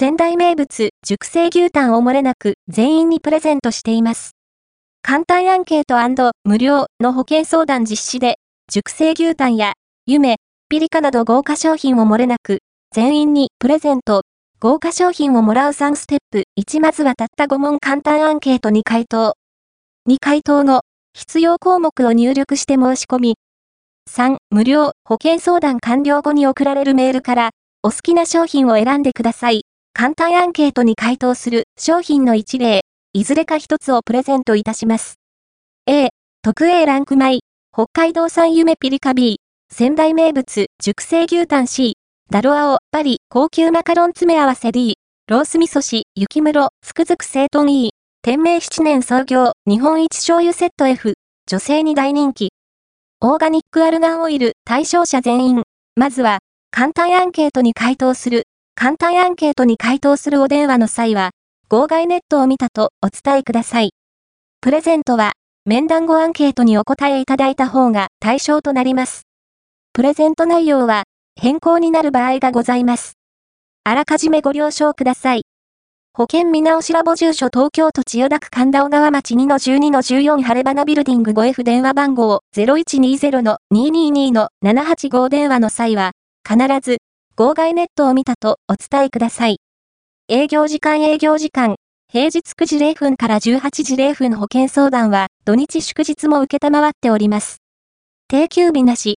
仙台名物、熟成牛タンを漏れなく全員にプレゼントしています。簡単アンケート無料の保険相談実施で、熟成牛タンや、夢、ピリカなど豪華商品を漏れなく、全員にプレゼント、豪華商品をもらう3ステップ。1まずはたった5問簡単アンケートに回答。2回答後、必要項目を入力して申し込み。3、無料、保険相談完了後に送られるメールから、お好きな商品を選んでください。簡単アンケートに回答する商品の一例、いずれか一つをプレゼントいたします。A、特 A ランク米、北海道産夢ピリカ B、仙台名物、熟成牛タン C、ダロアオ、パリ、高級マカロン詰め合わせ D、ロース味噌汁、雪室、つくづく整頓 E、天明7年創業、日本一醤油セット F、女性に大人気。オーガニックアルガンオイル、対象者全員。まずは、簡単アンケートに回答する。簡単アンケートに回答するお電話の際は、号外ネットを見たとお伝えください。プレゼントは、面談後アンケートにお答えいただいた方が対象となります。プレゼント内容は、変更になる場合がございます。あらかじめご了承ください。保険見直しラボ住所東京都千代田区神田小川町2-12-14晴れ花ビルディング 5F 電話番号0120-222-785電話の際は、必ず、号外ネットを見たとお伝えください。営業時間営業時間、平日9時0分から18時0分保険相談は土日祝日も受けたまわっております。定休日なし、